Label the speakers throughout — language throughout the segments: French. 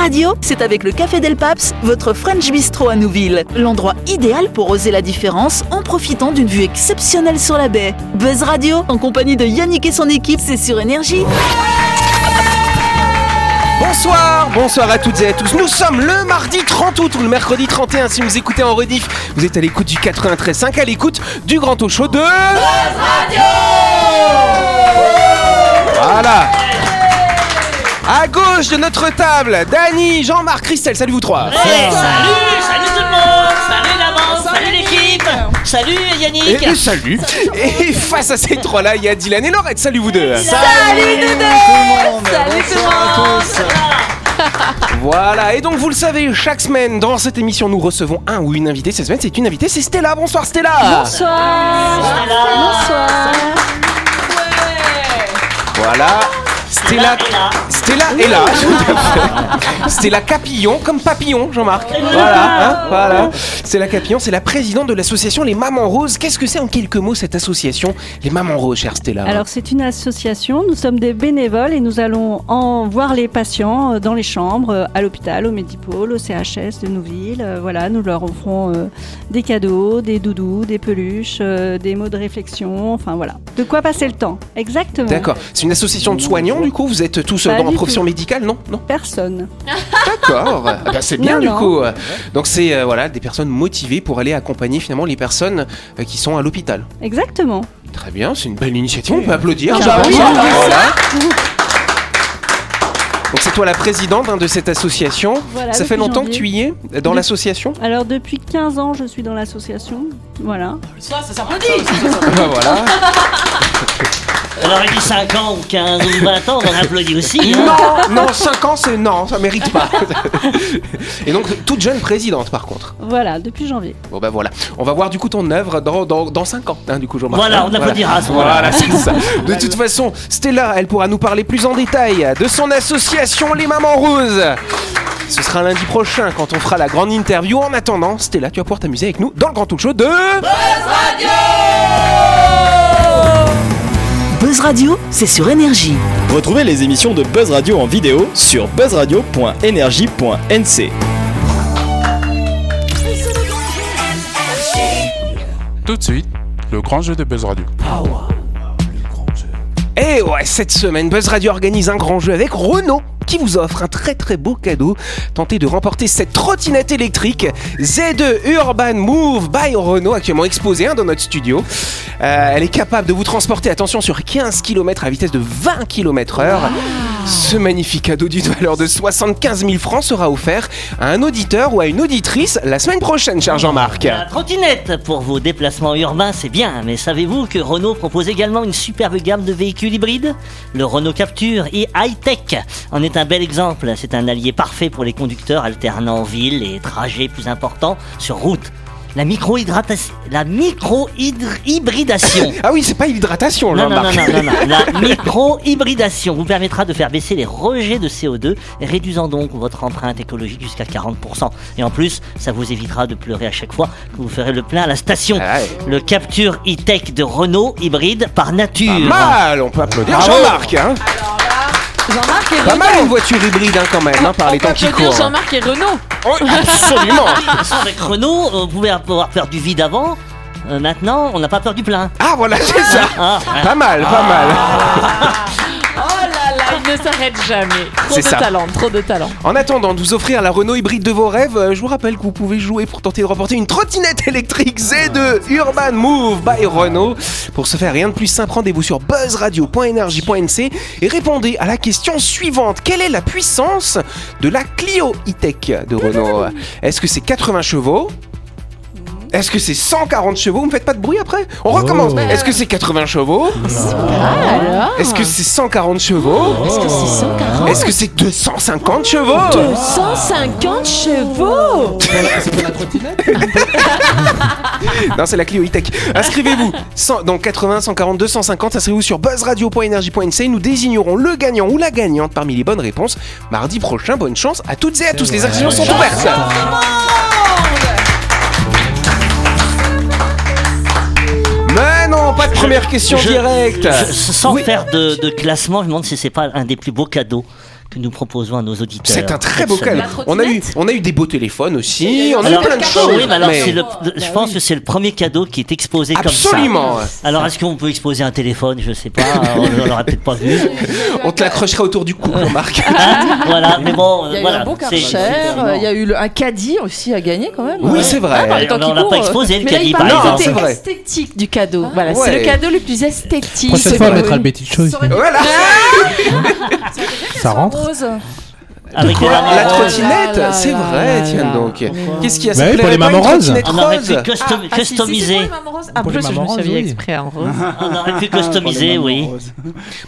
Speaker 1: Radio, c'est avec le Café Del Paps, votre French Bistro à Nouville. L'endroit idéal pour oser la différence en profitant d'une vue exceptionnelle sur la baie. Buzz Radio, en compagnie de Yannick et son équipe, c'est sur Énergie.
Speaker 2: Bonsoir, bonsoir à toutes et à tous. Nous sommes le mardi 30 août ou le mercredi 31 si vous écoutez en rediff. Vous êtes à l'écoute du 93.5, à l'écoute du grand talk show de... Voilà. À gauche de notre table, Dany, Jean-Marc, Christelle, salut vous trois.
Speaker 3: Hey, salut, salut tout le monde, salut l'avance, salut l'équipe, salut Yannick.
Speaker 2: Et, et salut. Et face à ces trois-là, il y a Dylan et Laurette. Salut vous deux.
Speaker 3: Salut nous deux Salut tout le monde
Speaker 2: Voilà, et donc vous le savez, chaque semaine dans cette émission, nous recevons un ou une invitée. Cette semaine, c'est une invitée, c'est Stella. Bonsoir Stella.
Speaker 3: Bonsoir Bonsoir
Speaker 2: Voilà. Stella, Stella est là. Stella Capillon, comme papillon, Jean-Marc. Voilà, hein, voilà. Stella Capillon, c'est la présidente de l'association Les Mamans Roses. Qu'est-ce que c'est en quelques mots cette association Les Mamans Roses, chère Stella
Speaker 4: Alors c'est une association, nous sommes des bénévoles et nous allons en voir les patients euh, dans les chambres, euh, à l'hôpital, au Médipôle, au CHS de Nouville. Euh, Voilà, nous leur offrons des cadeaux, des doudous, des peluches, des mots de réflexion, enfin voilà. De quoi passer le temps, exactement.
Speaker 2: D'accord. C'est une association de soignants, du coup Vous êtes tous euh,
Speaker 4: Pas
Speaker 2: dans la profession
Speaker 4: tout.
Speaker 2: médicale, non Non
Speaker 4: Personne.
Speaker 2: D'accord. Ah bah, c'est bien,
Speaker 4: Non,
Speaker 2: du
Speaker 4: non.
Speaker 2: coup. Donc, c'est euh, voilà, des personnes motivées pour aller accompagner finalement les personnes euh, qui sont à l'hôpital.
Speaker 4: Exactement.
Speaker 2: Très bien, c'est une belle initiative, on peut applaudir.
Speaker 4: Ah
Speaker 2: je
Speaker 4: bah
Speaker 2: pense.
Speaker 4: oui,
Speaker 2: Voilà. Donc c'est toi la présidente hein, de cette association.
Speaker 4: Voilà,
Speaker 2: Ça fait longtemps que tu y es dans l'association
Speaker 4: Alors depuis 15 ans, je suis dans l'association. Voilà.
Speaker 3: Ça, ça s'applaudit
Speaker 2: Bah, Voilà.
Speaker 3: On aurait dit 5 ans ou 15 ou 20 ans, on en applaudit aussi. hein.
Speaker 2: Non, non, 5 ans c'est non, ça mérite pas. Et donc toute jeune présidente par contre.
Speaker 4: Voilà, depuis janvier.
Speaker 2: Bon bah voilà, on va voir du coup ton œuvre dans, dans, dans 5 ans, hein, du coup Jean-Marc.
Speaker 3: Voilà, on applaudira à ce moment-là.
Speaker 2: Voilà, c'est ça. De toute façon, Stella, elle pourra nous parler plus en détail de son association Les Mamans Roses. Ce sera lundi prochain quand on fera la grande interview. En attendant, Stella, tu vas pouvoir t'amuser avec nous dans le grand talk show de...
Speaker 1: Buzz Radio, c'est sur Énergie.
Speaker 5: Retrouvez les émissions de Buzz Radio en vidéo sur buzzradio.energie.nc.
Speaker 6: Tout de suite, le grand jeu de Buzz Radio.
Speaker 2: Et ouais, cette semaine, Buzz Radio organise un grand jeu avec Renault qui vous offre un très très beau cadeau. Tentez de remporter cette trottinette électrique Z2 Urban Move by Renault, actuellement exposée hein, dans notre studio. Euh, elle est capable de vous transporter, attention, sur 15 km à vitesse de 20 km heure. Ce magnifique cadeau d'une valeur de 75 000 francs sera offert à un auditeur ou à une auditrice la semaine prochaine, cher Jean-Marc.
Speaker 3: La trottinette pour vos déplacements urbains, c'est bien, mais savez-vous que Renault propose également une superbe gamme de véhicules hybrides? Le Renault Capture et High-Tech en est un bel exemple. C'est un allié parfait pour les conducteurs alternant ville et trajets plus importants sur route. La micro-hydratation. La micro-hybridation.
Speaker 2: Ah oui, c'est pas l'hydratation,
Speaker 3: Non, non, non, non, non, non. La micro-hybridation vous permettra de faire baisser les rejets de CO2, réduisant donc votre empreinte écologique jusqu'à 40%. Et en plus, ça vous évitera de pleurer à chaque fois que vous ferez le plein à la station.
Speaker 2: Ah ouais.
Speaker 3: Le Capture e-Tech de Renault hybride par nature.
Speaker 2: Pas mal, on peut applaudir. Jean-Marc. Hein.
Speaker 7: Jean-Marc et
Speaker 2: Pas mal une voiture hybride hein, quand même, hein, par
Speaker 7: On
Speaker 2: les
Speaker 7: peut
Speaker 2: temps qui
Speaker 7: applaudir
Speaker 2: courent.
Speaker 7: Jean-Marc et Renault.
Speaker 2: Absolument.
Speaker 3: Avec Renault, vous pouvez avoir peur du vide avant. Euh, maintenant, on n'a pas peur du plein.
Speaker 2: Ah voilà, c'est ça.
Speaker 3: Ah,
Speaker 2: Pas mal, pas mal.
Speaker 7: Ne s'arrête jamais. Trop
Speaker 2: C'est
Speaker 7: de
Speaker 2: ça.
Speaker 7: talent, trop de talent.
Speaker 2: En attendant de vous offrir la Renault hybride de vos rêves, euh, je vous rappelle que vous pouvez jouer pour tenter de remporter une trottinette électrique Z2 Urban Move by Renault. Pour ce faire, rien de plus simple, rendez-vous sur buzzradio.energie.nc et répondez à la question suivante. Quelle est la puissance de la Clio e-Tech de Renault? Est-ce que c'est 80 chevaux? Est-ce que c'est 140 chevaux Vous me faites pas de bruit après On recommence. Est-ce que c'est 80 chevaux
Speaker 7: Alors
Speaker 2: Est-ce que c'est 140 chevaux
Speaker 7: Est-ce que c'est 140
Speaker 2: Est-ce que c'est 250 chevaux
Speaker 7: 250 chevaux
Speaker 2: Non, c'est la Clio e-Tech. Inscrivez-vous. 100 Donc 80, 140, 250. Inscrivez-vous sur buzzradio.energie.nc. Nous désignerons le gagnant ou la gagnante parmi les bonnes réponses. Mardi prochain, bonne chance à toutes et à tous. Les inscriptions sont ouvertes. Première question
Speaker 3: Je-
Speaker 2: directe.
Speaker 3: je- sans
Speaker 2: Oui.
Speaker 3: faire de, de classement, je me demande si c'est pas un des plus beaux cadeaux que nous proposons à nos auditeurs.
Speaker 2: C'est un très beau cadeau. On a eu, on a eu des beaux téléphones aussi. On a eu plein de choses.
Speaker 3: oui, mais alors,
Speaker 2: mais-
Speaker 3: c'est le- je pense que c'est le premier cadeau qui est exposé comme ça.
Speaker 2: Absolument.
Speaker 3: Alors, est-ce qu'on peut exposer un téléphone? Je sais pas, on l'aurait peut-être pas vu.
Speaker 2: On te l'accrocherait autour du cou, Marc.
Speaker 3: Hein? Voilà, mais bon,
Speaker 8: Il y a eu
Speaker 3: voilà.
Speaker 8: un beau
Speaker 3: c'est-
Speaker 8: Karcher, euh, il y a eu le- un caddie aussi à gagner quand même.
Speaker 2: Oui,
Speaker 8: Ouais.
Speaker 2: c'est vrai.
Speaker 8: Ah, temps
Speaker 3: On l'a pas exposé, le caddie,
Speaker 8: il
Speaker 3: par
Speaker 2: Non, c'est vrai.
Speaker 8: esthétique du cadeau. Voilà,
Speaker 2: Ouais.
Speaker 8: c'est le cadeau le plus esthétique.
Speaker 9: Prochaine fois, on
Speaker 8: pas-
Speaker 9: mettra le Betty Choice.
Speaker 2: Voilà.
Speaker 9: Ça rentre
Speaker 8: Rose.
Speaker 3: Avec
Speaker 2: Quoi
Speaker 3: des
Speaker 2: La trottinette C'est vrai,
Speaker 8: là,
Speaker 2: tiens
Speaker 8: là.
Speaker 2: donc. Qu'est-ce qu'il y a
Speaker 9: Bah
Speaker 2: ça
Speaker 9: oui,
Speaker 2: te
Speaker 9: pour
Speaker 2: plairait
Speaker 9: les mamans roses.
Speaker 2: trottinette
Speaker 3: On aurait
Speaker 2: rose
Speaker 3: pu custom-
Speaker 8: Ah, pour
Speaker 9: Pour
Speaker 8: plus,
Speaker 9: les
Speaker 8: je me
Speaker 9: mamans
Speaker 8: suis
Speaker 9: roses,
Speaker 8: habillée exprès en rose.
Speaker 3: On aurait pu customiser, oui.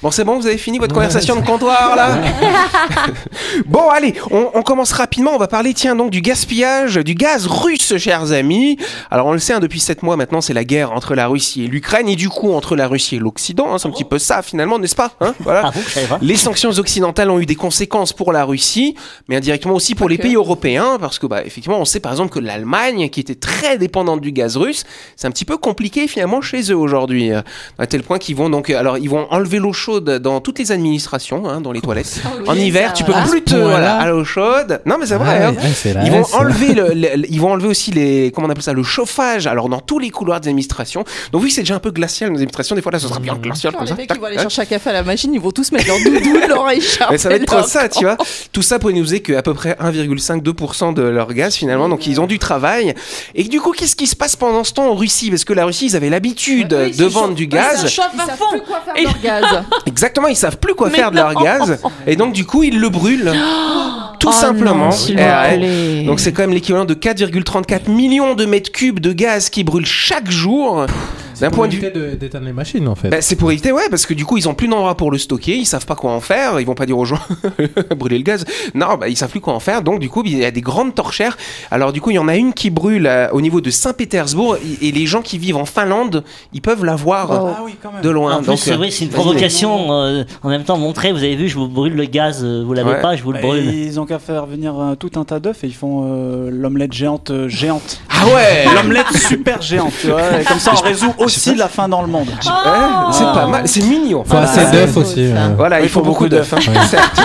Speaker 2: Bon, c'est bon, vous avez fini votre conversation de comptoir là Bon, allez, on, on commence rapidement. On va parler, tiens, donc du gaspillage du gaz russe, chers amis. Alors, on le sait, hein, depuis 7 mois maintenant, c'est la guerre entre la Russie et l'Ukraine, et du coup, entre la Russie et l'Occident. hein, c'est un petit peu ça, finalement, n'est-ce pas hein.
Speaker 3: Ah pas.
Speaker 2: Les sanctions occidentales ont eu des conséquences pour la Russie, mais indirectement aussi pour les pays européens, parce que bah, effectivement, on sait par exemple que l'Allemagne, qui était très dépendante du gaz russe, c'est un petit peu compliqué finalement chez eux aujourd'hui, euh, à tel point qu'ils vont donc, alors ils vont enlever l'eau chaude dans toutes les administrations, hein, dans les toilettes. en hiver, tu peux
Speaker 9: va.
Speaker 2: plus te voilà, à l'eau chaude. Non, mais c'est vrai.
Speaker 9: Ah
Speaker 2: hein.
Speaker 9: ouais, la
Speaker 2: Ils vont enlever le, le- ils vont enlever aussi les comment on appelle ça le chauffage alors dans tous les couloirs des administrations donc oui c'est déjà un peu glacial nos administrations des fois là ce sera bien glacial comme
Speaker 8: Les
Speaker 2: ça
Speaker 8: mecs qui vont aller chercher un café à la machine, ils vont tous mettre leur doudou, leur écharpe.
Speaker 2: mais ça va être ça, tu vois. Tout ça pour nous dire qu'à peu près 1,5-2% de leur gaz finalement, donc ils ont du travail. Et du coup, qu'est-ce qui se passe pendant ce temps en Russie? Parce que la Russie, ils avaient l'habitude
Speaker 8: Oui,
Speaker 2: de
Speaker 8: ils
Speaker 2: vendre du
Speaker 8: Ils
Speaker 2: gaz.
Speaker 8: savent plus quoi faire de leur gaz.
Speaker 2: Exactement, ils savent plus quoi
Speaker 8: Mais
Speaker 2: faire de leur gaz. Et donc du coup, ils le brûlent. Tout
Speaker 8: Oh
Speaker 2: simplement.
Speaker 8: non,
Speaker 2: Eh ouais. Donc c'est quand même l'équivalent de 4,34 millions de mètres cubes de gaz qui brûlent chaque jour. D'un point de vue
Speaker 9: d'éteindre les machines en fait.
Speaker 2: bah, c'est pour éviter, ouais, parce que du coup, ils ont plus d'endroit pour le stocker, ils savent pas quoi en faire, ils vont pas dire aux gens brûler le gaz. Non, bah, ils savent plus quoi en faire, donc du coup, il y a des grandes torchères. Alors du coup, il y en a une qui brûle euh, au niveau de Saint-Pétersbourg, et et les gens qui vivent en Finlande, ils peuvent la voir
Speaker 8: Oh.
Speaker 2: euh,
Speaker 6: Ah oui, quand même.
Speaker 2: de loin.
Speaker 3: En plus,
Speaker 2: donc, euh,
Speaker 3: c'est une provocation. euh, en même temps, montrer, vous avez vu, je vous brûle le gaz, vous l'avez
Speaker 2: Ouais.
Speaker 3: pas, je vous le
Speaker 10: Bah,
Speaker 3: brûle.
Speaker 10: Ils ont qu'à faire venir euh, tout un tas d'œufs et ils font euh, l'omelette géante euh, géante.
Speaker 2: Ah ouais
Speaker 10: L'omelette super géante, tu vois. Et comme ça, on résout aussi la faim dans le monde.
Speaker 2: Ouais, C'est pas mal, c'est mignon.
Speaker 9: Faut assez
Speaker 8: Ah,
Speaker 9: d'œufs aussi. euh.
Speaker 2: Voilà, il faut beaucoup d'œufs. hein. Certes.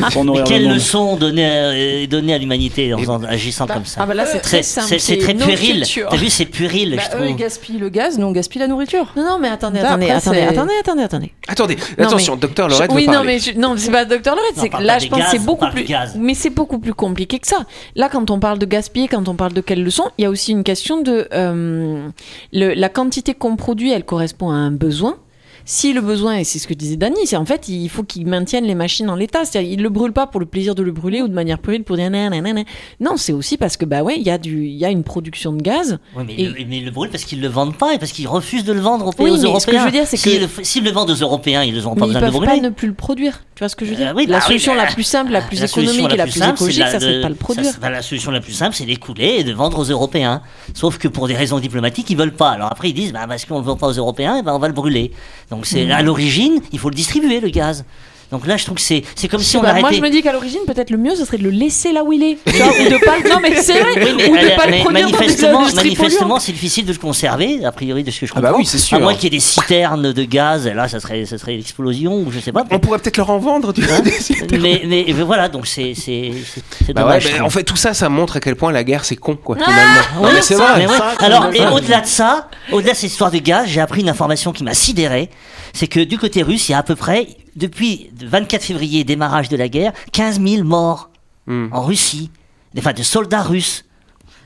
Speaker 3: Mais quelle leçon donner à, donner à l'humanité en, en agissant comme ça
Speaker 8: Ah bah là, c'est très
Speaker 3: C'est
Speaker 8: simple.
Speaker 3: c'est- c'est très puéril. T'as vu, c'est puéril,
Speaker 8: Bah,
Speaker 3: je
Speaker 8: eux, ils gaspillent le gaz, nous on gaspille la nourriture.
Speaker 11: Non, non, mais attendez,
Speaker 8: Là,
Speaker 11: attendez, attendez, attendez, attendez, attendez.
Speaker 2: Attendez,
Speaker 11: Non,
Speaker 2: attention,
Speaker 11: mais-
Speaker 2: docteur
Speaker 11: Je-
Speaker 2: Lorette
Speaker 11: oui,
Speaker 2: veut
Speaker 11: non,
Speaker 2: parler.
Speaker 11: mais je- non, c'est pas Docteur Lorette,
Speaker 3: Non,
Speaker 11: que là, je pense c'est beaucoup plus. Mais c'est beaucoup plus compliqué que ça. Là, quand on parle de gaspiller, quand on parle de quelle leçon, il y a aussi une question de euh, le- la quantité qu'on produit, elle correspond à un besoin. Si le besoin, et c'est ce que disait Dany, c'est en fait, il faut qu'ils maintiennent les machines en l'état. C'est-à-dire, ils le brûlent pas pour le plaisir de le brûler ou de manière puérile pour dire nanana. Non, c'est aussi parce que, bah ouais, il y a du, y a une production de gaz.
Speaker 3: Ouais, mais,
Speaker 11: Et-
Speaker 3: ils le, mais ils le brûlent parce qu'ils le vendent pas et parce qu'ils refusent de le vendre aux,
Speaker 11: Oui,
Speaker 3: aux
Speaker 11: mais ce
Speaker 3: Européens.
Speaker 11: que je veux dire, c'est que-
Speaker 3: S'ils le vendent aux Européens, ils n'ont pas
Speaker 11: ils
Speaker 3: besoin de le
Speaker 11: peuvent
Speaker 3: brûler.
Speaker 11: pas ne plus le produire. Tu vois ce que je veux dire?
Speaker 3: Euh, oui,
Speaker 11: La
Speaker 3: bah oui,
Speaker 11: solution
Speaker 3: bah,
Speaker 11: la plus simple, la plus
Speaker 3: La
Speaker 11: économique
Speaker 3: la
Speaker 11: et la
Speaker 3: plus simple,
Speaker 11: écologique,
Speaker 3: c'est
Speaker 11: ça
Speaker 3: la-
Speaker 11: serait de pas le
Speaker 3: ça-
Speaker 11: produire.
Speaker 3: bah, la solution la plus simple, c'est d'écouler et de vendre aux Européens. Sauf que pour des raisons diplomatiques, ils veulent pas. Alors après, ils disent, bah, parce qu'on ne le vend pas aux Européens, et ben, on va le brûler. Donc c'est à l'origine, il faut le distribuer, le gaz. Donc là, je trouve que c'est c'est comme si on
Speaker 11: Bah,
Speaker 3: arrêtait.
Speaker 11: moi, je me dis qu'à l'origine, peut-être le mieux, ce serait de le laisser là où il est. Ou de pas le... Non, mais c'est vrai.
Speaker 3: Oui, mais,
Speaker 11: ou de pas
Speaker 3: mais
Speaker 11: le produire dans
Speaker 3: manifestement,
Speaker 11: industries
Speaker 3: manifestement, c'est difficile de le conserver, a priori de ce que je
Speaker 2: Ah bah
Speaker 3: comprends.
Speaker 2: oui, c'est sûr.
Speaker 3: À moins qu'il y ait des citernes de gaz, là, ça serait, ça serait l'explosion ou je sais pas.
Speaker 2: On pourrait peut-être leur en vendre, tu vois.
Speaker 3: mais, mais, mais voilà, donc c'est c'est c'est- c'est
Speaker 2: Bah ouais,
Speaker 3: dommage.
Speaker 2: en fait, tout ça, ça montre à quel point la guerre, c'est con, quoi,
Speaker 3: Ah,
Speaker 2: finalement. Non,
Speaker 3: oui,
Speaker 2: mais c'est vrai.
Speaker 3: mais ouais.
Speaker 10: ça,
Speaker 3: Alors, et au-delà de ça, au-delà de cette histoire de gaz, j'ai appris une information qui m'a sidéré. C'est que du côté russe, il y a à peu près, depuis le 24 février, démarrage de la guerre, 15 000 morts
Speaker 2: Hmm.
Speaker 3: en Russie, enfin de soldats russes.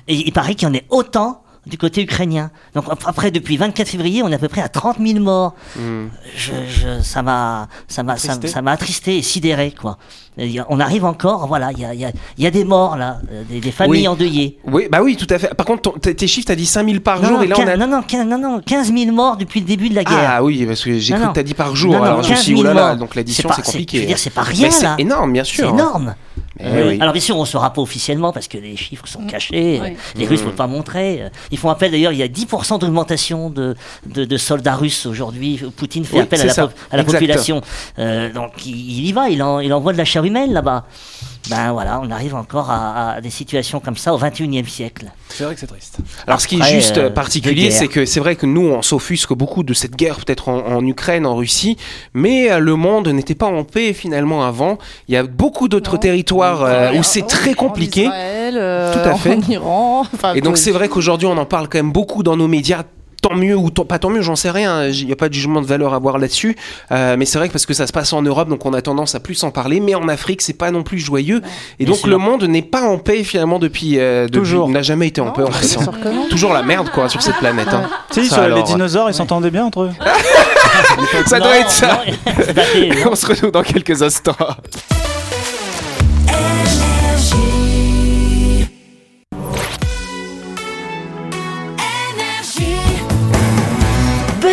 Speaker 3: Et il paraît qu'il y en ait autant du côté ukrainien. Donc ap- après, depuis 24 février, on est à peu près à 30 000 morts.
Speaker 2: Hmm.
Speaker 3: Je, je- ça m'a, ça m'a, ça,
Speaker 10: Attristé.
Speaker 3: ça m'a attristé et sidéré, quoi. Et on arrive encore, voilà, il y a, y a- y a des morts là, euh, des, des familles
Speaker 2: Oui.
Speaker 3: endeuillées.
Speaker 2: Oui, bah oui, tout à fait. Par contre, ton- tes chiffres, t'as dit 5000 par
Speaker 3: Non,
Speaker 2: jour,
Speaker 3: non,
Speaker 2: et là, on a.
Speaker 3: 15, non, non, 15, non, non, 15 000 morts depuis le début de la guerre.
Speaker 2: Ah oui, parce que j'ai cru que t'as dit par jour.
Speaker 3: Non, non,
Speaker 2: alors je me
Speaker 3: 15
Speaker 2: suis dit,
Speaker 3: 000
Speaker 2: oh là là,
Speaker 3: morts.
Speaker 2: donc l'addition, c'est compliqué.
Speaker 3: Je veux dire, c'est pas rien
Speaker 2: c'est énorme, bien sûr.
Speaker 3: C'est énorme. Euh,
Speaker 2: oui.
Speaker 3: Alors bien sûr, on ne saura pas officiellement parce que les chiffres sont cachés.
Speaker 8: Oui.
Speaker 3: euh, Les Russes ne peuvent pas montrer. euh, Ils font appel d'ailleurs, il y a 10% d'augmentation de, de, de soldats russes aujourd'hui. Poutine fait
Speaker 2: Oui,
Speaker 3: appel à la, à population. Euh, donc il, il y va, il, en- il envoie de la chair humaine là-bas. Ben voilà, on arrive encore à, à des situations comme ça au 21e siècle.
Speaker 10: C'est vrai que c'est triste.
Speaker 2: Alors ce qui est juste
Speaker 3: euh,
Speaker 2: particulier, c'est que c'est vrai que nous on s'offusque beaucoup de cette guerre peut-être en, en Ukraine, en Russie, mais euh, le monde n'était pas en paix finalement avant. Il y a beaucoup d'autres territoires euh, où c'est très compliqué.
Speaker 8: En Israël, euh,
Speaker 2: Tout à fait.
Speaker 8: En Iran. Enfin,
Speaker 2: Et donc c'est vrai qu'aujourd'hui on en parle quand même beaucoup dans nos médias. Tant mieux ou tant- pas tant mieux, j'en sais rien. Il n'y a pas de jugement de valeur à avoir là-dessus. Euh, mais c'est vrai que parce que ça se passe en Europe, donc on a tendance à plus en parler. Mais en Afrique, c'est pas non plus joyeux. Et donc le monde n'est pas en paix finalement depuis. euh, depuis-
Speaker 10: Toujours.
Speaker 2: N'a jamais été en paix. en fait,
Speaker 8: bien
Speaker 2: hein. Toujours la merde quoi sur cette planète. hein.
Speaker 10: Si,
Speaker 2: Ça,
Speaker 10: sur les dinosaures, ils s'entendaient bien entre eux.
Speaker 2: Ça doit
Speaker 3: Non,
Speaker 2: être ça.
Speaker 3: non
Speaker 2: On se retrouve dans quelques instants.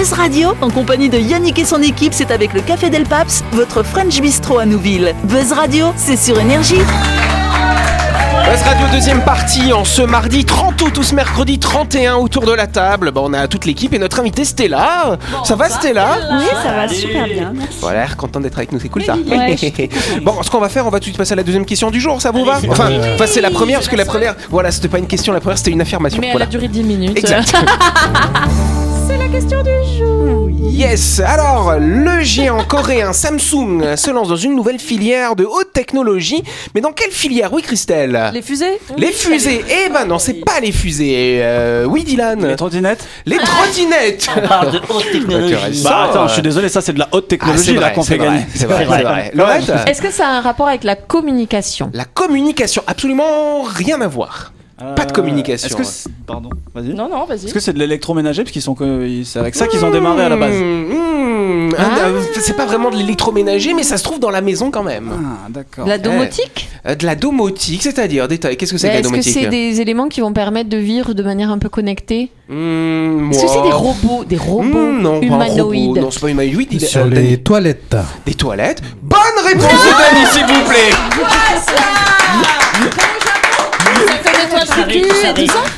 Speaker 1: Buzz Radio, en compagnie de Yannick et son équipe, c'est avec le Café Del Paps, votre French Bistro à Nouville. Buzz Radio, c'est sur Énergie.
Speaker 2: Buzz Radio deuxième partie en ce mardi 30 août ou ce mercredi 31 autour de la table. Bah, on a toute l'équipe et notre invité Stella. ça va Stella
Speaker 4: Oui, ça va super bien. Merci.
Speaker 2: Voilà, content d'être avec nous, c'est cool ça.
Speaker 4: Ouais,
Speaker 2: bon, ce qu'on va faire, on va tout de suite passer à la deuxième question du jour, ça vous va? Enfin, c'est la première parce que la première, voilà, c'était pas une question, la première c'était une affirmation.
Speaker 8: Mais elle
Speaker 2: voilà.
Speaker 8: a duré 10 minutes.
Speaker 2: Exact.
Speaker 8: C'est la question du jour.
Speaker 2: Yes Alors, le géant coréen Samsung se lance dans une nouvelle filière de haute technologie. Mais dans quelle filière Oui, Christelle?
Speaker 8: Les fusées?
Speaker 2: Les fusées Eh ben non, c'est pas les fusées. Euh, oui, Dylan
Speaker 10: Les trottinettes?
Speaker 2: Les trottinettes
Speaker 3: On parle de haute technologie.
Speaker 10: Bah attends,
Speaker 2: euh,
Speaker 10: je suis désolé, ça c'est de la haute
Speaker 2: Ah,
Speaker 10: technologie
Speaker 2: c'est
Speaker 10: là qu'on
Speaker 2: c'est
Speaker 10: fait
Speaker 2: vrai,
Speaker 10: gagner.
Speaker 2: C'est vrai,
Speaker 3: C'est vrai.
Speaker 2: c'est vrai. Laurette
Speaker 11: Est-ce que ça a un rapport avec la communication?
Speaker 2: La communication, absolument rien à voir. Pas de communication.
Speaker 10: Est-ce que c'est- pardon, vas-y.
Speaker 8: Non, non, vas-y.
Speaker 10: Est-ce que c'est de l'électroménager parce qu'ils sont que c'est avec ça qu'ils ont démarré à la base.
Speaker 2: Mmh, mmh,
Speaker 11: Ah.
Speaker 2: euh, c'est pas vraiment de l'électroménager, mais ça se trouve dans la maison quand même.
Speaker 10: Ah d'accord.
Speaker 11: La domotique
Speaker 2: Euh, de la domotique, c'est-à-dire, détail, qu'est-ce que c'est que la
Speaker 11: Est-ce que
Speaker 2: domotique
Speaker 11: c'est des éléments qui vont permettre de vivre de manière un peu connectée
Speaker 2: Mmh,
Speaker 11: Est-ce que c'est des robots, des robots
Speaker 2: Mmh, non, pas un robot.
Speaker 11: humanoïdes
Speaker 2: Non, c'est pas humanoïde.
Speaker 9: Sur
Speaker 2: euh,
Speaker 9: les
Speaker 2: Dani.
Speaker 9: toilettes.
Speaker 2: Des toilettes. Bonne réponse de Dani, s'il vous plaît.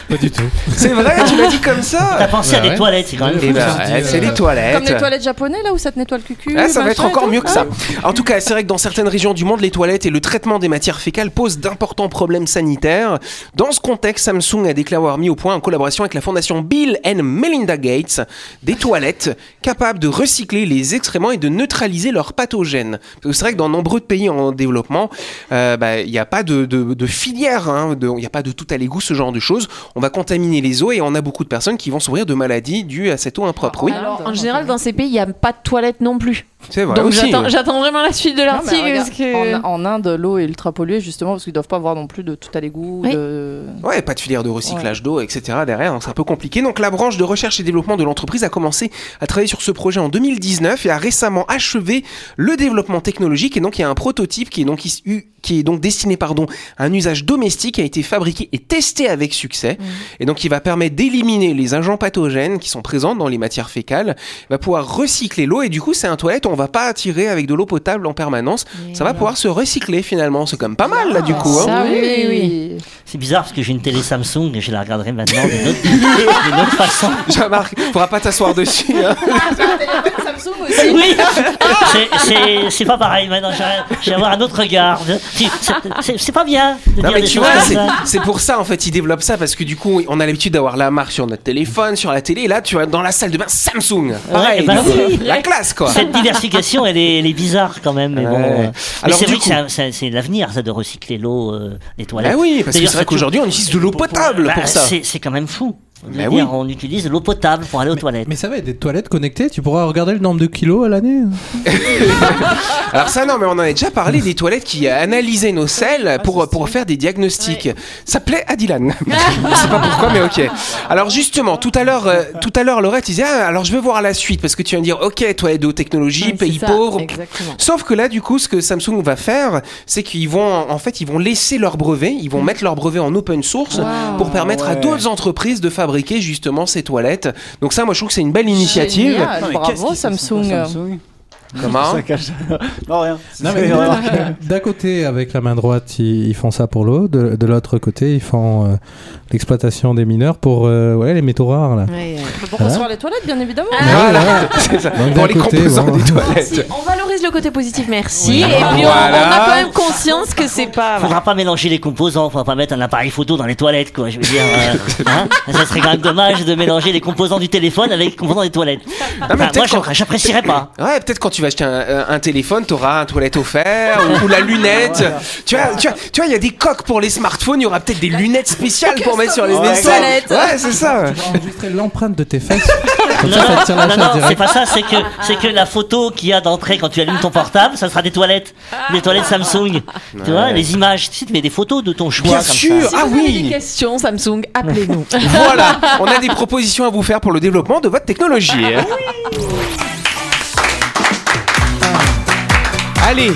Speaker 9: Pas du tout.
Speaker 2: C'est vrai, tu l'as dit comme ça.
Speaker 3: T'as pensé à
Speaker 9: Ouais,
Speaker 3: des
Speaker 9: ouais.
Speaker 3: toilettes, c'est quand même
Speaker 2: Eh ouais, c'est les
Speaker 8: Comme
Speaker 2: toilettes.
Speaker 8: les toilettes japonais là où ça te nettoie le cucu.
Speaker 2: Ah, ça va être encore
Speaker 8: tout.
Speaker 2: mieux que
Speaker 8: Ah
Speaker 2: ça.
Speaker 8: oui.
Speaker 2: En tout cas, c'est vrai que dans certaines régions du monde, les toilettes et le traitement des matières fécales posent d'importants problèmes sanitaires. Dans ce contexte, Samsung a déclaré avoir mis au point, en collaboration avec la fondation Bill and Melinda Gates, des toilettes capables de recycler les excréments et de neutraliser leurs pathogènes. C'est vrai que dans nombreux pays en développement, euh, bah, il n'y a pas de, de, de filière, hein, il n'y a pas de tout à l'égout, ce genre de choses. On va contaminer les eaux et on a beaucoup de personnes qui vont souffrir de maladies dues à cette eau impropre. Oui,
Speaker 11: Alors, en général, dans ces pays, il n'y a pas de toilettes non plus.
Speaker 2: C'est vrai
Speaker 11: Donc
Speaker 2: aussi.
Speaker 11: j'attends vraiment la suite de l'article. que...
Speaker 8: en, en Inde, l'eau est ultra polluée justement parce qu'ils doivent pas avoir non plus de tout à l'égout.
Speaker 11: Oui.
Speaker 8: De...
Speaker 2: Ouais, pas de filière de recyclage d'eau, etc. derrière, donc c'est un peu compliqué. Donc la branche de recherche et développement de l'entreprise a commencé à travailler sur ce projet en 2019 et a récemment achevé le développement technologique. Et donc il y a un prototype qui est donc issu, qui est donc destiné pardon à un usage domestique, qui a été fabriqué et testé avec succès. Et donc il va permettre d'éliminer les agents pathogènes qui sont présents dans les matières fécales. Il va pouvoir recycler l'eau et du coup c'est un toilette. On va pas attirer avec de l'eau potable en permanence. Ça va pouvoir se recycler finalement. C'est quand même pas mal là du coup. hein.
Speaker 11: Ça, oui, oui.
Speaker 3: C'est bizarre parce que j'ai une télé Samsung et je la regarderai maintenant d'une autre, d'une autre façon.
Speaker 2: Jean-Marc, pourra pas t'asseoir dessus. hein.
Speaker 8: Aussi.
Speaker 3: Oui, C'est- c'est- pas pareil maintenant. Je vais- je vais avoir un autre regard. C'est- pas bien de
Speaker 2: Non
Speaker 3: dire
Speaker 2: mais
Speaker 3: des
Speaker 2: tu vois, c'est-
Speaker 3: ça.
Speaker 2: pour ça en fait ils développent ça parce que du coup on a l'habitude d'avoir la marque sur notre téléphone, sur la télé. Et là tu vas dans la salle de bain Samsung. Pareil,
Speaker 3: bah oui.
Speaker 2: la classe quoi.
Speaker 3: Cette diversification, elle est, elle est bizarre quand même. Mais bon,
Speaker 2: Ouais.
Speaker 3: euh, mais c'est vrai que
Speaker 2: coup-
Speaker 3: c'est l'avenir, ça, de recycler l'eau euh, des toilettes.
Speaker 2: Bah oui, parce que c'est vrai
Speaker 3: ça,
Speaker 2: qu'aujourd'hui on utilise de l'eau potable
Speaker 3: Bah,
Speaker 2: pour ça.
Speaker 3: c'est- C'est quand même fou.
Speaker 2: Oui.
Speaker 3: On utilise l'eau potable pour aller aux toilettes.
Speaker 9: Mais ça va être des toilettes connectées. Tu pourras regarder le nombre de kilos à l'année.
Speaker 2: Alors ça non mais on en a déjà parlé des toilettes qui analysaient nos selles pour, pour faire des diagnostics. Ça plaît à Dylan. je sais pas pourquoi mais ok. Alors justement tout à l'heure euh, tout à l'heure Laurette disait ah, alors je veux voir la suite parce que tu vas me dire ok toilettes de haute technologie
Speaker 11: Ouais,
Speaker 2: pays
Speaker 11: Exactement.
Speaker 2: Sauf que là, du coup, ce que Samsung va faire, c'est qu'ils vont, en fait, ils vont laisser leur brevet, ils vont mettre leur brevet en open source
Speaker 11: Wow.
Speaker 2: pour permettre à d'autres entreprises de fabriquer justement ces toilettes. Donc ça, moi, je trouve que c'est une belle initiative.
Speaker 8: Génial. Bravo Samsung.
Speaker 10: Samsung?
Speaker 2: Comment?
Speaker 10: Ça cache- Non, rien.
Speaker 9: Non, d'un- côté, avec la main droite, ils, ils font ça pour l'eau. De, de l'autre côté, ils font euh, l'exploitation des mineurs pour euh, ouais, les métaux rares. Là.
Speaker 11: Ouais, ouais.
Speaker 8: Pour construire les toilettes, bien évidemment.
Speaker 2: Voilà, c'est ça.
Speaker 9: Donc,
Speaker 2: Pour
Speaker 9: d'un
Speaker 2: les
Speaker 9: côté,
Speaker 2: composants
Speaker 9: bon.
Speaker 2: des toilettes.
Speaker 11: On valorise le côté positif, merci.
Speaker 9: Oui.
Speaker 11: Et puis on-
Speaker 2: Voilà.
Speaker 11: on, a quand même conscience que c'est pas.
Speaker 3: Faudra pas mélanger les composants, faudra pas mettre un appareil photo dans les toilettes, quoi. Je veux dire, euh, hein, ça serait quand même dommage de mélanger les composants du téléphone avec les composants des toilettes.
Speaker 2: mais
Speaker 3: Enfin, moi, j'apprécierais pas.
Speaker 2: Ouais, peut-être quand tu vas acheter un, un téléphone, t'auras un toilette offert ou, ou la lunette. Tu vois, tu vois, tu vois, il y a des coques pour les smartphones. Il y aura peut-être des lunettes spéciales pour mettre sur les
Speaker 11: Ouais.
Speaker 2: aisselles.
Speaker 11: Toilette.
Speaker 2: Ouais, c'est ça.
Speaker 9: Tu vas enregistrer l'empreinte de tes fesses. Comme
Speaker 3: Non,
Speaker 9: ça, ça
Speaker 3: non, non, non, c'est pas ça, c'est que, c'est que la photo qu'il y a d'entrée quand tu allumes ton portable, ça sera des toilettes. Des toilettes Samsung. Tu vois, les images. Tu sais, tu mets des photos de ton choix.
Speaker 2: Bien
Speaker 3: comme
Speaker 2: sûr.
Speaker 3: ça.
Speaker 2: Ah
Speaker 11: vous avez des
Speaker 2: oui.
Speaker 11: questions, Samsung, appelez-nous.
Speaker 2: Voilà, on a des propositions à vous faire pour le développement de votre technologie. hein. Allez,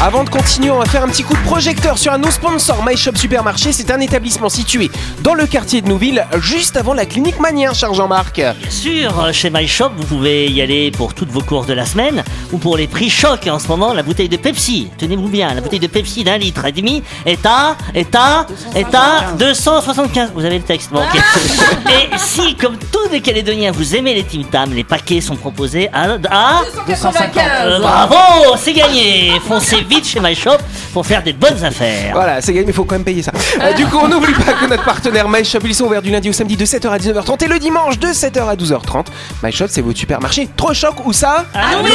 Speaker 2: avant de continuer, on va faire un petit coup de projecteur sur un de nos sponsors, My Shop Supermarché. C'est un établissement situé dans le quartier de Nouville, juste avant la clinique Manien, cher Jean-Marc.
Speaker 3: Bien sûr, chez My Shop, vous pouvez y aller pour toutes vos courses de la semaine ou pour les prix choc. En ce moment, la bouteille de Pepsi, tenez-vous bien, la bouteille de Pepsi d'un litre et demi est à, est à, est à 275. Vous avez le texte, bon, ok. Et si, comme tous les Calédoniens, vous aimez les Tim Tam, les paquets sont proposés à, à
Speaker 8: 295.
Speaker 3: Euh, bravo, c'est gagné. Foncez vite chez My Shop pour faire des bonnes affaires.
Speaker 2: Voilà, c'est gagné, mais il faut quand même payer ça. Euh, du coup, on n'oublie pas que notre partenaire My Shop, ils sont ouverts du lundi au samedi de 7h à 19h30 et le dimanche de 7h à 12h30. My Shop, c'est votre supermarché. Trop choc ou ça
Speaker 3: Ah oui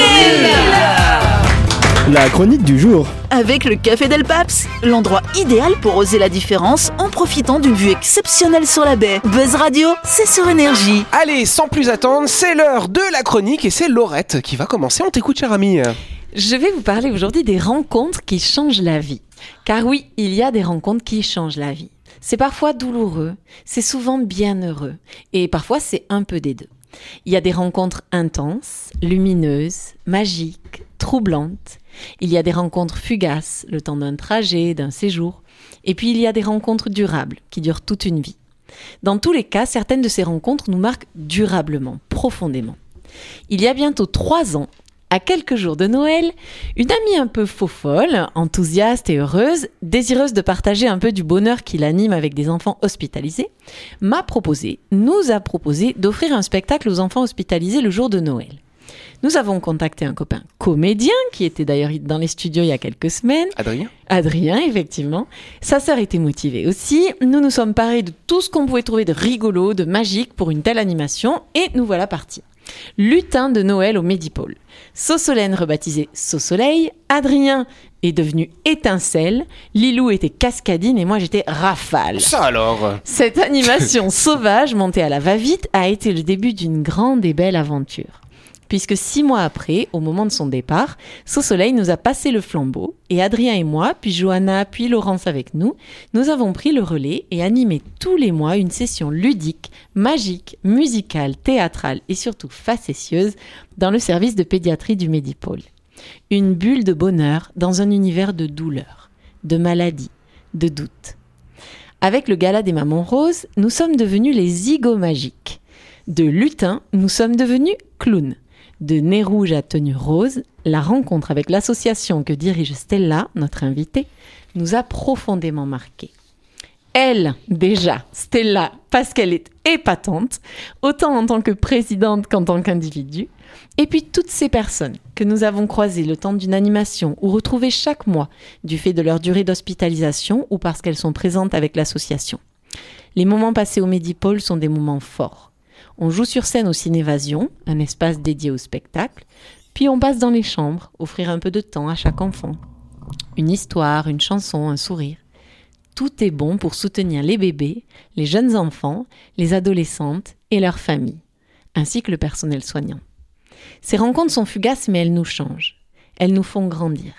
Speaker 5: La chronique du jour.
Speaker 1: Avec le Café Del Paps, l'endroit idéal pour oser la différence en profitant d'une vue exceptionnelle sur la baie. Buzz Radio, c'est sur énergie.
Speaker 2: Allez, sans plus attendre, c'est l'heure de la chronique et c'est Laurette qui va commencer. On t'écoute, cher ami.
Speaker 11: Je vais vous parler aujourd'hui des rencontres qui changent la vie. Car oui, il y a des rencontres qui changent la vie. C'est parfois douloureux, c'est souvent bien heureux, et parfois c'est un peu des deux. Il y a des rencontres intenses, lumineuses, magiques, troublantes. Il y a des rencontres fugaces, le temps d'un trajet, d'un séjour. Et puis il y a des rencontres durables, qui durent toute une vie. Dans tous les cas, certaines de ces rencontres nous marquent durablement, profondément. Il y a bientôt trois ans, à quelques jours de Noël, une amie un peu faux folle, enthousiaste et heureuse, désireuse de partager un peu du bonheur qui l'anime avec des enfants hospitalisés, m'a proposé, nous a proposé d'offrir un spectacle aux enfants hospitalisés le jour de Noël. Nous avons contacté un copain comédien qui était d'ailleurs dans les studios il y a quelques semaines.
Speaker 2: Adrien
Speaker 11: Adrien, effectivement. Sa sœur était motivée aussi. Nous nous sommes parés de tout ce qu'on pouvait trouver de rigolo, de magique pour une telle animation et nous voilà partis. Lutin de Noël au Médipôle. Sausolène rebaptisée Sausoleil, Adrien est devenu Étincelle, Lilou était Cascadine et moi j'étais Rafale.
Speaker 2: Ça alors?
Speaker 11: Cette animation sauvage montée à la va-vite a été le début d'une grande et belle aventure. Puisque six mois après, au moment de son départ, Soleil nous a passé le flambeau et Adrien et moi, puis Johanna, puis Laurence avec nous, nous avons pris le relais et animé tous les mois une session ludique, magique, musicale, théâtrale et surtout facétieuse dans le service de pédiatrie du Médipôle. Une bulle de bonheur dans un univers de douleur, de maladie, de doute. Avec le gala des mamans roses, nous sommes devenus les zygommagiques. De lutin, nous sommes devenus clowns. De nez rouge à tenue rose, la rencontre avec l'association que dirige Stella, notre invitée, nous a profondément marqués. Elle, déjà, Stella, parce qu'elle est épatante, autant en tant que présidente qu'en tant qu'individu, et puis toutes ces personnes que nous avons croisées le temps d'une animation ou retrouvées chaque mois du fait de leur durée d'hospitalisation ou parce qu'elles sont présentes avec l'association. Les moments passés au Médipôle sont des moments forts. On joue sur scène au Cinévasion, un espace dédié au spectacle, puis on passe dans les chambres, offrir un peu de temps à chaque enfant. Une histoire, une chanson, un sourire. Tout est bon pour soutenir les bébés, les jeunes enfants, les adolescentes et leurs familles, ainsi que le personnel soignant. Ces rencontres sont fugaces mais elles nous changent. Elles nous font grandir.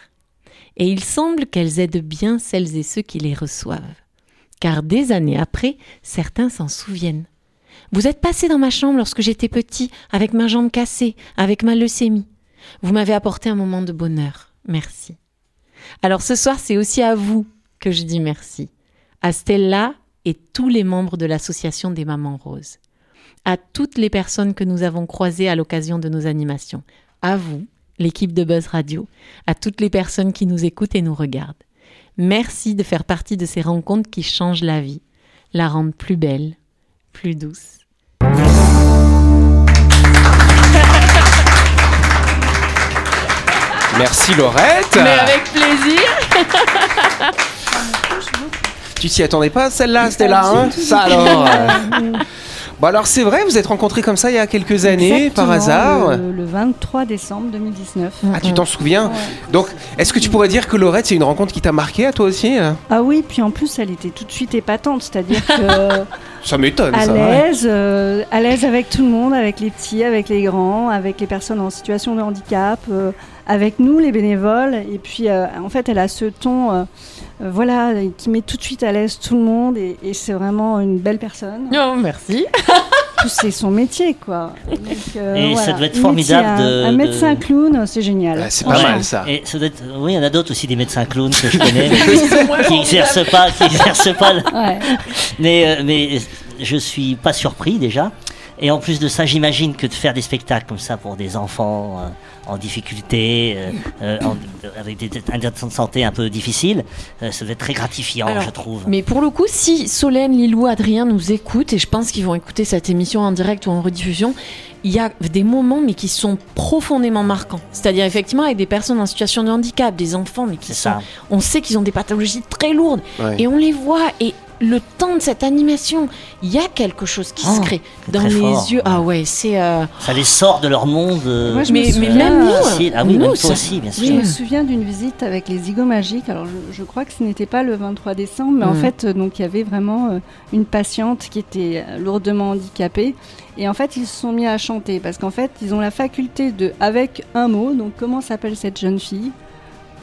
Speaker 11: Et il semble qu'elles aident bien celles et ceux qui les reçoivent. Car des années après, certains s'en souviennent. Vous êtes passé dans ma chambre lorsque j'étais petit, avec ma jambe cassée, avec ma leucémie. Vous m'avez apporté un moment de bonheur. Merci. Alors ce soir, c'est aussi à vous que je dis merci. À Stella et tous les membres de l'association des Mamans Roses. À toutes les personnes que nous avons croisées à l'occasion de nos animations. À vous l'équipe de Buzz Radio, à toutes les personnes qui nous écoutent et nous regardent. Merci de faire partie de ces rencontres qui changent la vie, la rendent plus belle, plus douce.
Speaker 2: Merci Laurette.
Speaker 11: Mais avec plaisir.
Speaker 2: Tu t'y attendais pas celle-là, Stella hein? Ça alors Bon alors c'est vrai, vous êtes rencontrés comme ça il y a quelques années par hasard?
Speaker 4: le, le 23 décembre 2019.
Speaker 2: Ah tu t'en souviens? Donc est-ce que tu pourrais dire que Laurette c'est une rencontre qui t'a marqué à toi aussi hein?
Speaker 4: Ah oui, puis en plus, elle était tout de suite épatante, c'est-à-dire que
Speaker 2: Ça m'étonne
Speaker 4: à l'aise, euh, à l'aise avec tout le monde, avec les petits, avec les grands, avec les personnes en situation de handicap, euh, avec nous, les bénévoles. Et puis, euh, en fait, elle a ce ton, euh, euh, voilà, qui met tout de suite à l'aise tout le monde. Et, et c'est vraiment une belle personne.
Speaker 11: Oh, merci.
Speaker 4: C'est son métier, quoi. Donc, euh,
Speaker 3: Et ça doit être formidable
Speaker 4: Un,
Speaker 3: de-
Speaker 4: un
Speaker 3: de-
Speaker 4: médecin clown, c'est génial.
Speaker 2: Ah, c'est pas mal ça.
Speaker 3: Et ça doit être- oui, il y en a d'autres aussi des médecins clowns que je connais, mais qui exercent pas, qui exercent pas. le-
Speaker 4: Ouais.
Speaker 3: Mais, euh, mais je suis pas surpris déjà. Et en plus de ça, j'imagine que de faire des spectacles comme ça pour des enfants euh, en difficulté, euh, euh, en- avec des conditions de santé un peu difficiles, euh, ça doit être très gratifiant,
Speaker 11: Alors,
Speaker 3: je trouve.
Speaker 11: Mais pour le coup, si Solène, Lilou, Adrien nous écoutent, et je pense qu'ils vont écouter cette émission en direct ou en rediffusion, il y a des moments mais qui sont profondément marquants. C'est-à-dire effectivement avec des personnes en situation de handicap, des enfants, mais qui sont,
Speaker 3: ça.
Speaker 11: on sait qu'ils ont des pathologies très lourdes,
Speaker 2: Ouais.
Speaker 11: et on les voit et le temps de cette animation, il y a quelque chose qui se
Speaker 3: Oh,
Speaker 11: crée dans les
Speaker 3: fort.
Speaker 11: yeux. Ah ouais, c'est. euh,
Speaker 3: Ça les sort de leur monde. euh,
Speaker 4: Moi, je me
Speaker 11: mais, mais
Speaker 4: souviens,
Speaker 11: même nous,
Speaker 4: euh,
Speaker 3: difficile. Ah oui,
Speaker 11: nous,
Speaker 3: même toi
Speaker 11: ça-
Speaker 3: aussi, bien
Speaker 4: Je
Speaker 3: sûr.
Speaker 4: me souviens d'une visite avec les Magiques. Alors, je, je crois que ce n'était pas le 23 décembre, mais en
Speaker 11: Mhm.
Speaker 4: fait, euh, donc il y avait vraiment euh, une patiente qui était lourdement handicapée. Et en fait, ils se sont mis à chanter parce qu'en fait, ils ont la faculté de, avec un mot, donc comment s'appelle cette jeune fille?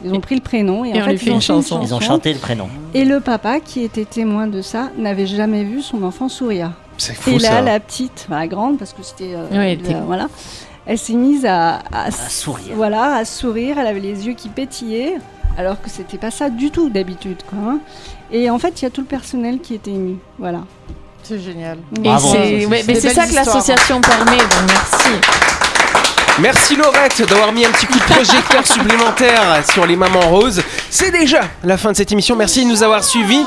Speaker 4: Ils ont pris le prénom et,
Speaker 11: Et
Speaker 4: en
Speaker 11: on
Speaker 4: fait, ils ont
Speaker 11: une
Speaker 4: fait
Speaker 11: chanson.
Speaker 3: Ils ont chanté le prénom.
Speaker 4: Et le papa, qui était témoin de ça, n'avait jamais vu son enfant sourire.
Speaker 2: C'est fou
Speaker 4: Et là,
Speaker 2: ça.
Speaker 4: la petite, la grande, parce que c'était. euh, de-
Speaker 11: était-
Speaker 4: voilà. Elle s'est mise à, à,
Speaker 3: À sourire.
Speaker 4: Voilà, à sourire. Elle avait les yeux qui pétillaient, alors que c'était pas ça du tout d'habitude, quoi. hein. Et en fait, il y a tout le personnel qui était ému. Voilà.
Speaker 8: C'est génial.
Speaker 11: et
Speaker 3: Bravo.
Speaker 11: c'est
Speaker 8: C'est
Speaker 11: ouais, mais
Speaker 8: des
Speaker 11: c'est
Speaker 8: belles
Speaker 11: ça que
Speaker 8: histoires.
Speaker 11: l'association permet. Donc merci.
Speaker 2: Merci Laurette d'avoir mis un petit coup de projecteur supplémentaire sur les mamans roses. C'est déjà la fin de cette émission. Merci de nous avoir suivis.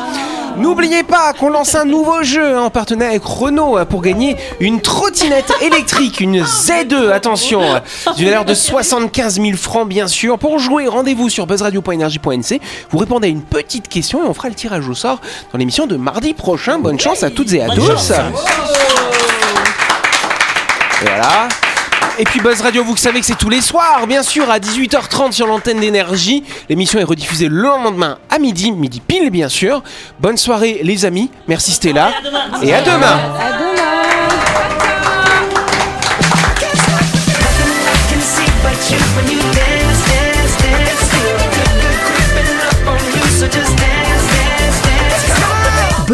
Speaker 2: N'oubliez pas qu'on lance un nouveau jeu en partenariat avec Renault pour gagner une trottinette électrique, une Z2, attention, d'une valeur de 75 000 francs bien sûr. Pour jouer, rendez-vous sur buzzradio.energie.nc. Vous répondez à une petite question et on fera le tirage au sort dans l'émission de mardi prochain. Bonne chance à toutes et à tous. Et voilà. Et puis Buzz Radio, vous savez que c'est tous les soirs, bien sûr, à 18h30 sur l'antenne d'énergie. L'émission est rediffusée le lendemain à midi, midi pile, bien sûr. Bonne soirée, les amis. Merci Stella.
Speaker 3: Et à demain.
Speaker 2: Et à demain.
Speaker 4: À demain